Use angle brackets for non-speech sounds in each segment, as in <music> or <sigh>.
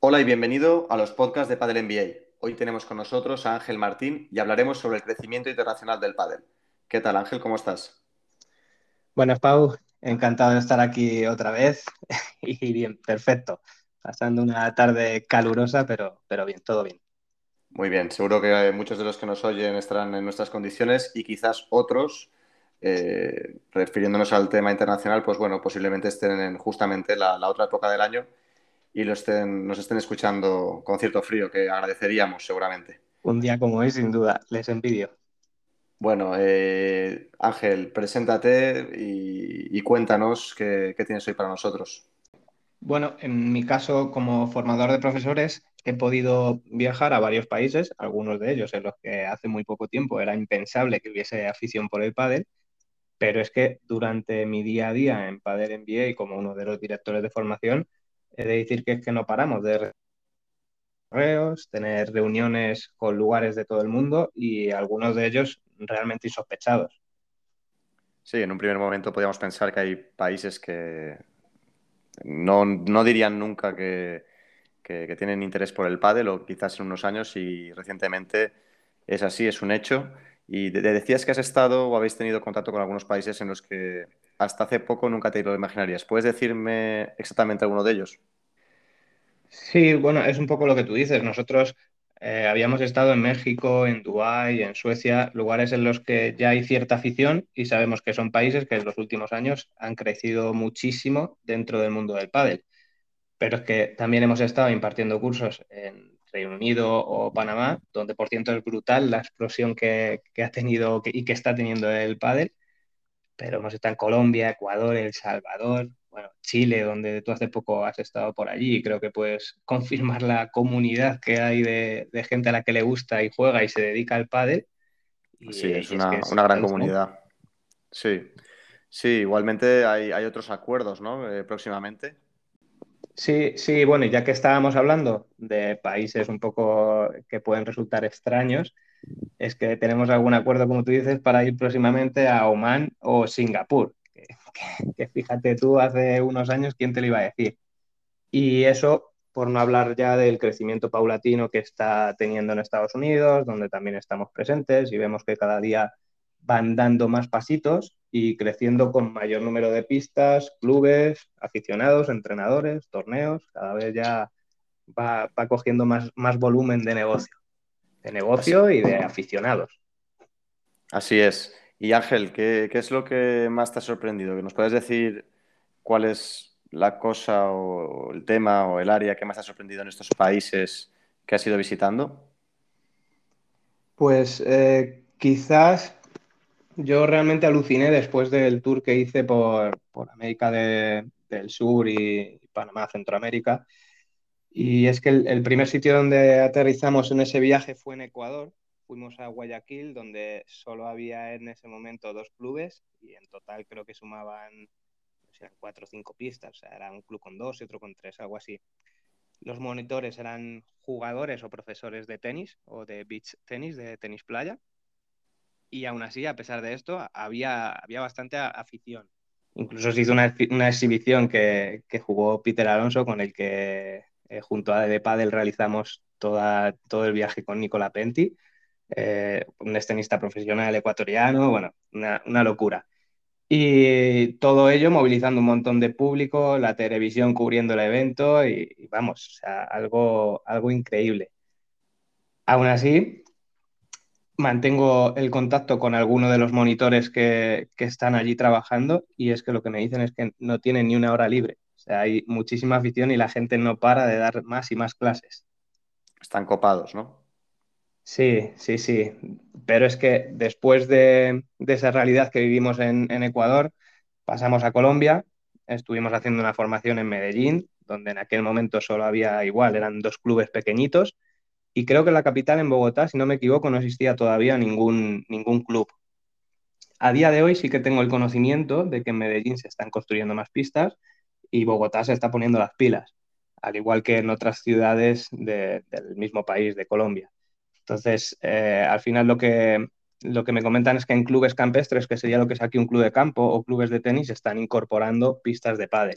Hola y bienvenido a los podcasts de Padel NBA. Hoy tenemos con nosotros a Ángel Martín y hablaremos sobre el crecimiento internacional del pádel. ¿Qué tal, Ángel? ¿Cómo estás? Buenas, Pau. Encantado de estar aquí otra vez. <laughs> y bien, perfecto. Pasando una tarde calurosa, pero, pero bien, todo bien. Muy bien, seguro que muchos de los que nos oyen estarán en nuestras condiciones y quizás otros, eh, refiriéndonos al tema internacional, pues bueno, posiblemente estén en justamente la, la otra época del año y lo estén, nos estén escuchando con cierto frío, que agradeceríamos seguramente. Un día como hoy, sin duda, les envidio. Bueno, eh, Ángel, preséntate y, cuéntanos qué, qué, tienes hoy para nosotros. Bueno, en mi caso, como formador de profesores, he podido viajar a varios países, algunos de ellos en los que hace muy poco tiempo era impensable que hubiese afición por el pádel, pero es que durante mi día a día en Padel MBA y como uno de los directores de formación, he de decir que es que no paramos de correos, tener reuniones con lugares de todo el mundo y algunos de ellos realmente insospechados. Sí, en un primer momento podríamos pensar que hay países que no, no dirían nunca que, que, tienen interés por el pádel o quizás en unos años y recientemente es así, es un hecho. Y te decías que has estado o habéis tenido contacto con algunos países en los que hasta hace poco nunca te lo imaginarías. ¿Puedes decirme exactamente alguno de ellos? Sí, bueno, es un poco lo que tú dices. Nosotros eh, habíamos estado en México, en Dubái, en Suecia, lugares en los que ya hay cierta afición y sabemos que son países que en los últimos años han crecido muchísimo dentro del mundo del pádel. Pero es que también hemos estado impartiendo cursos en Reino Unido o Panamá, donde por ciento es brutal la explosión que, que ha tenido y que está teniendo el pádel pero hemos estado en Colombia, Ecuador, El Salvador, bueno, Chile, donde tú hace poco has estado por allí y creo que puedes confirmar la comunidad que hay de, de gente a la que le gusta y juega y se dedica al pádel. Y, sí, es, una, es, una, gran comunidad. Sí, sí, igualmente hay, hay otros acuerdos, ¿no? Eh, próximamente. Sí, sí, bueno, ya que estábamos hablando de países un poco que pueden resultar extraños, es que tenemos algún acuerdo, como tú dices, para ir próximamente a Oman o Singapur. Que, fíjate tú, hace unos años, ¿quién te lo iba a decir? Y eso, por no hablar ya del crecimiento paulatino que está teniendo en Estados Unidos, donde también estamos presentes y vemos que cada día van dando más pasitos y creciendo con mayor número de pistas, clubes, aficionados, entrenadores, torneos, cada vez ya va, va cogiendo más, más volumen de negocio de negocio y de aficionados. Así es. Y Ángel, ¿qué, ¿qué, es lo que más te ha sorprendido? ¿Que nos puedes decir cuál es la cosa o el tema o el área que más te ha sorprendido en estos países que has ido visitando? Pues eh, quizás yo realmente aluciné después del tour que hice por, por América de, del Sur y Panamá, Centroamérica, y es que el, primer sitio donde aterrizamos en ese viaje fue en Ecuador. Fuimos a Guayaquil, donde solo había en ese momento dos clubes y en total creo que sumaban o sea, cuatro o cinco pistas. O sea, era un club con dos y otro con tres, algo así. Los monitores eran jugadores o profesores de tenis o de beach tenis, de tenis playa. Y aún así, a pesar de esto, había, había bastante afición. Incluso se hizo una, una exhibición que, que jugó Peter Alonso con el que eh, junto a De Padel realizamos toda, todo el viaje con Nicola Penti, eh, un tenista profesional ecuatoriano, bueno, una, una, locura. Y todo ello movilizando un montón de público, la televisión cubriendo el evento y, vamos, o algo, algo increíble. Aún así, mantengo el contacto con algunos de los monitores que, que, están allí trabajando y es que lo que me dicen es que no tienen ni una hora libre sea, hay muchísima afición y la gente no para de dar más y más clases. Están copados, ¿no? Sí, sí, sí. Pero es que después de, de esa realidad que vivimos en, en, Ecuador, pasamos a Colombia, estuvimos haciendo una formación en Medellín, donde en aquel momento solo había igual, eran dos clubes pequeñitos, y creo que en la capital, en Bogotá, si no me equivoco, no existía todavía ningún, ningún club. A día de hoy sí que tengo el conocimiento de que en Medellín se están construyendo más pistas, y Bogotá se está poniendo las pilas, al igual que en otras ciudades de, del mismo país, de Colombia. Entonces, eh, al final lo que, lo que me comentan es que en clubes campestres, que sería lo que es aquí un club de campo o clubes de tenis, están incorporando pistas de pádel.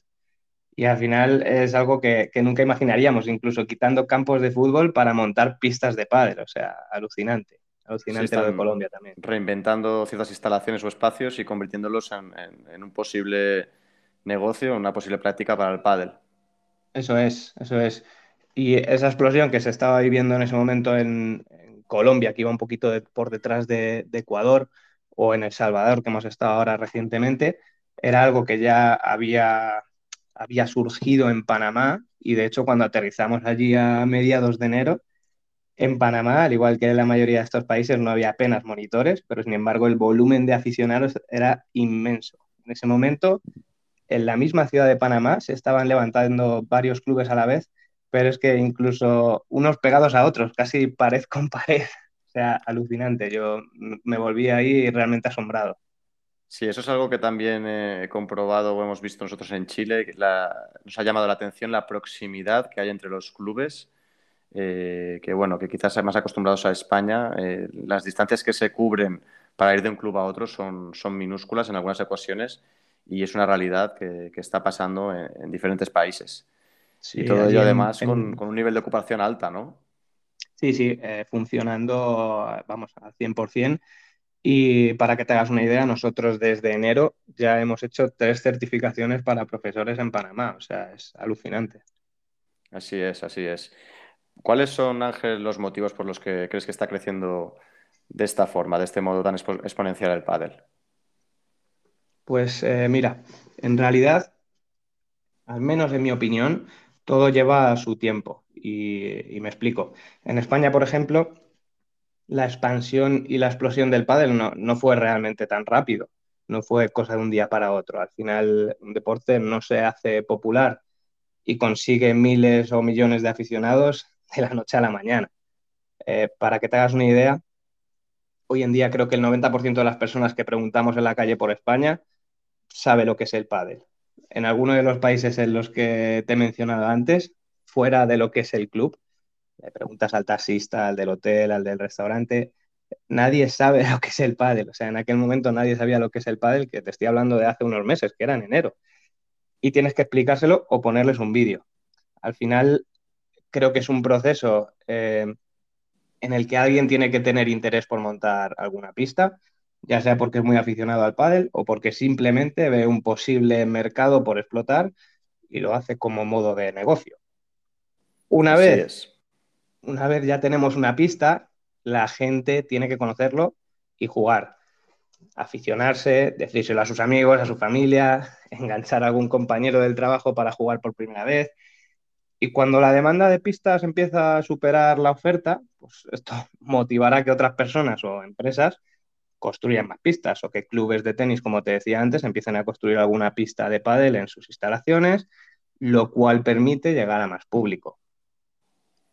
Y al final es algo que, nunca imaginaríamos, incluso quitando campos de fútbol para montar pistas de pádel. O sea, alucinante. Alucinante lo de Colombia también. Reinventando ciertas instalaciones o espacios y convirtiéndolos en, un posible negocio, una posible práctica para el pádel. Eso es, eso es. Y esa explosión que se estaba viviendo en ese momento en, Colombia, que iba un poquito por detrás de, Ecuador, o en El Salvador, que hemos estado ahora recientemente, era algo que ya había, había surgido en Panamá y de hecho cuando aterrizamos allí a mediados de enero, en Panamá, al igual que en la mayoría de estos países, no había apenas monitores, pero sin embargo el volumen de aficionados era inmenso. En ese momento, en la misma ciudad de Panamá, se estaban levantando varios clubes a la vez pero es que incluso unos pegados a otros, casi pared con pared. <laughs> O sea, alucinante. Yo me volví ahí realmente asombrado. Sí, eso es algo que también he comprobado o hemos visto nosotros en Chile. Que nos ha llamado la atención la proximidad que hay entre los clubes, eh, que bueno, que quizás más acostumbrados a España, eh, las distancias que se cubren para ir de un club a otro son, son minúsculas en algunas ocasiones y es una realidad que, está pasando en diferentes países y todo ello además con, un nivel de ocupación alta, ¿no? Sí, sí, eh, funcionando, vamos, al 100%. Y para que te hagas una idea, nosotros desde enero ya hemos hecho tres certificaciones para profesores en Panamá. O sea, es alucinante. Así es, así es. ¿Cuáles son, Ángel, los motivos por los que crees que está creciendo de esta forma, de este modo tan exponencial el pádel? Pues eh, mira, en realidad, al menos en mi opinión, todo lleva su tiempo y, me explico. En España, por ejemplo, la expansión y la explosión del pádel no, fue realmente tan rápido, no fue cosa de un día para otro. Al final, un deporte no se hace popular y consigue miles o millones de aficionados <laughs> de la noche a la mañana. Eh, para que te hagas una idea, hoy en día creo que el 90% de las personas que preguntamos en la calle por España sabe lo que es el pádel en alguno de los países en los que te he mencionado antes, fuera de lo que es el club, le preguntas al taxista, al del hotel, al del restaurante, nadie sabe <laughs> lo que es el pádel. O sea, en aquel momento nadie sabía lo que es el pádel, que te estoy hablando de hace unos meses, que era en enero. Y tienes que explicárselo o ponerles un vídeo. Al final, creo que es un proceso eh, en el que alguien tiene que tener interés por montar alguna pista ya sea porque es muy aficionado al pádel o porque simplemente ve un posible mercado por explotar y lo hace como modo de negocio. Una vez, una vez ya tenemos una pista, la gente tiene que conocerlo y jugar, aficionarse, decírselo a sus amigos, a su familia, <laughs> enganchar a algún compañero del trabajo para jugar por primera vez. Y cuando la demanda de pistas empieza a superar la oferta, pues esto <laughs> motivará que otras personas o empresas construyan más pistas o que clubes de tenis, como te decía antes, empiecen a construir alguna pista de pádel en sus instalaciones, lo cual permite llegar a más público.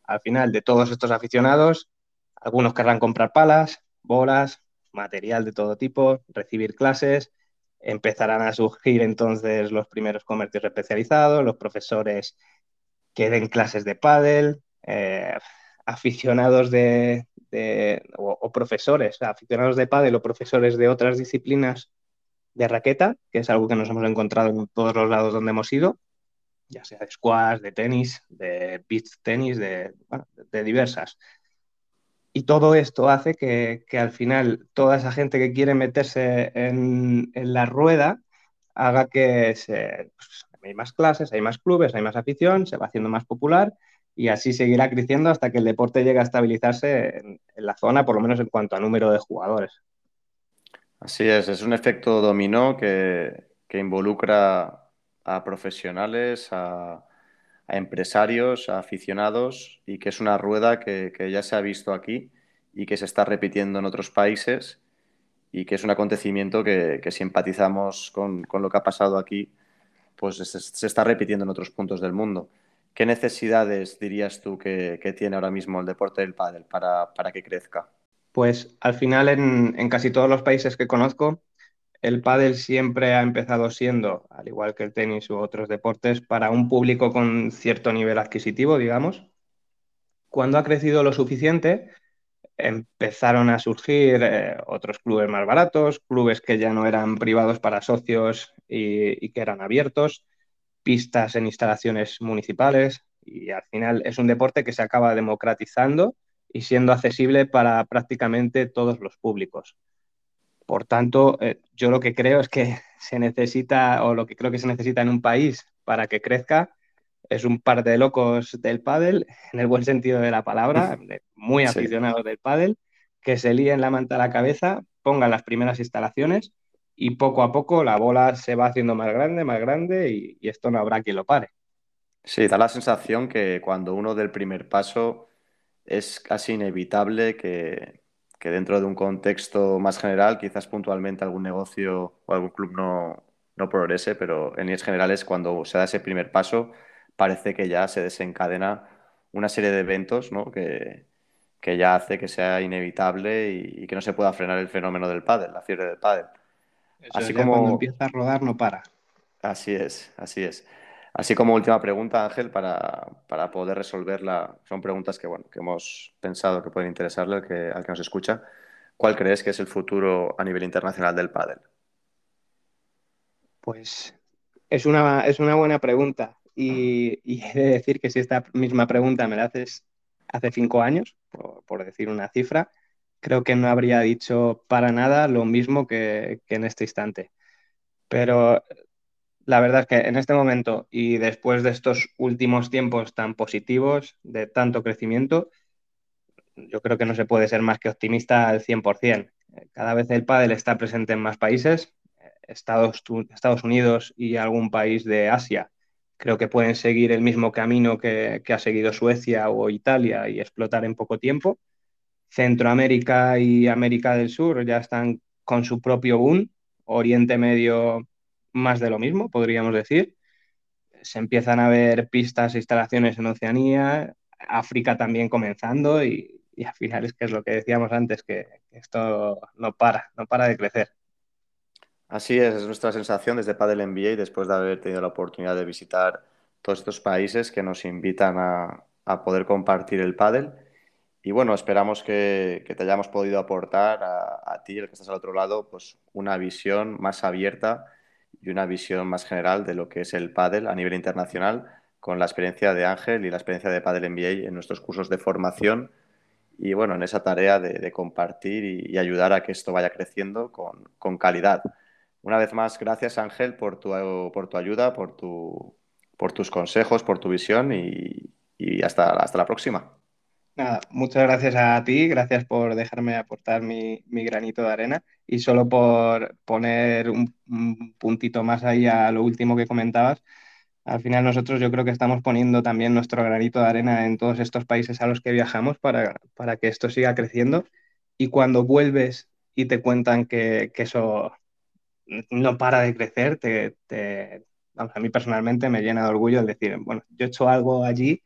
Al final, de todos estos aficionados, algunos querrán comprar palas, bolas, material de todo tipo, recibir clases, empezarán a surgir entonces los primeros comercios especializados, los profesores que den clases de pádel, eh, aficionados de, o, profesores, aficionados de pádel o profesores de otras disciplinas de raqueta, que es algo que nos hemos encontrado en todos los lados donde hemos ido, ya sea de squash, de tenis, de beach tenis, de, diversas. Y todo esto hace que, al final toda esa gente que quiere meterse en, la rueda haga que pues, hay más clases, hay más clubes, hay más afición, se va haciendo más popular y así seguirá creciendo hasta que el deporte llegue a estabilizarse en, la zona, por lo menos en cuanto a número de jugadores. Así es, es un efecto dominó que, involucra a profesionales, a, empresarios, a aficionados y que es una rueda que, ya se ha visto aquí y que se está repitiendo en otros países y que es un acontecimiento que, si empatizamos con, lo que ha pasado aquí, pues se está repitiendo en otros puntos del mundo. ¿Qué necesidades dirías tú que, tiene ahora mismo el deporte del pádel para, que crezca? Pues al final en, casi todos los países que conozco, el pádel siempre ha empezado siendo, al igual que el tenis u otros deportes, para un público con cierto nivel adquisitivo, digamos. Cuando ha crecido lo suficiente, empezaron a surgir eh, otros clubes más baratos, clubes que ya no eran privados para socios y, que eran abiertos, pistas en instalaciones municipales y al final es un deporte que se acaba democratizando y siendo accesible para prácticamente todos los públicos. Por tanto, eh, yo lo que creo es que <laughs> se necesita, o lo que creo que se necesita en un país para que crezca, es un par de locos del pádel, <laughs> en el buen sentido de la palabra, muy aficionados del pádel, que se líen la manta a la cabeza, pongan las primeras instalaciones y poco a poco la bola se va haciendo más grande, más grande y, y esto no habrá quien lo pare. Sí, da la sensación que cuando uno del primer paso es casi inevitable que, que dentro de un contexto más general, quizás puntualmente algún negocio o algún club no, no progrese, pero en líneas generales cuando se da ese primer paso parece que ya se desencadena una serie de eventos ¿no? que, que, ya hace que sea inevitable y, que no se pueda frenar el fenómeno del pádel, la fiebre del pádel. así como cuando empieza a rodar no para. Así es, así es. Así como última pregunta, Ángel, para, para, poder resolverla, son preguntas que, bueno, que hemos pensado que pueden interesarle al que, al que nos escucha. ¿Cuál crees que es el futuro a nivel internacional del pádel? Pues es una, es una buena pregunta. Y, he de decir que si esta misma pregunta me la haces hace cinco años, por, decir una cifra, creo que no habría dicho para nada lo mismo que, en este instante. Pero la verdad es que en este momento y después de estos últimos tiempos tan positivos, de tanto crecimiento, yo creo que no se puede ser más que optimista al 100%. Cada vez el pádel está presente en más países, Estados, Unidos y algún país de Asia creo que pueden seguir el mismo camino que, ha seguido Suecia o Italia y explotar en poco tiempo. Centroamérica y América del Sur ya están con su propio boom. Oriente Medio más de lo mismo, podríamos decir. Se empiezan a ver pistas e instalaciones en Oceanía, África también comenzando y, al final es que es lo que decíamos antes, que esto no para, no para de crecer. Así es, es nuestra sensación desde Padel NBA después de haber tenido la oportunidad de visitar todos estos países que nos invitan a, poder compartir el pádel. Y bueno, esperamos que, te hayamos podido aportar a, ti, el que estás al otro lado, pues una visión más abierta y una visión más general de lo que es el pádel a nivel internacional con la experiencia de Ángel y la experiencia de Padel NBA en nuestros cursos de formación y bueno, en esa tarea de, compartir y, ayudar a que esto vaya creciendo con, calidad. Una vez más, gracias Ángel por tu, por tu ayuda, por, tu, por tus consejos, por tu visión y, hasta, hasta la próxima. Nada, muchas gracias a ti, gracias por dejarme aportar mi, granito de arena y solo por poner un, puntito más ahí a lo último que comentabas. Al final nosotros yo creo que estamos poniendo también nuestro granito de arena en todos estos países a los que viajamos para, para que esto siga creciendo y cuando vuelves y te cuentan que, que eso no para de crecer, te, a mí personalmente me llena de orgullo el decir, bueno, yo he hecho algo allí,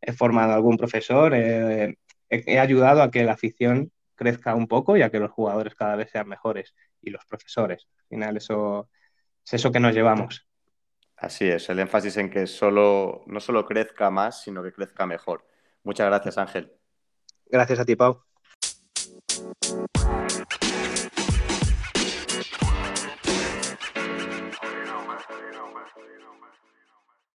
he formado a algún profesor, he, ayudado a que la afición crezca un poco y a que los jugadores cada vez sean mejores y los profesores. Al final eso es eso que nos llevamos. Así es, el énfasis en que solo, no solo crezca más, sino que crezca mejor. Muchas gracias, Ángel. Gracias a ti, Pau.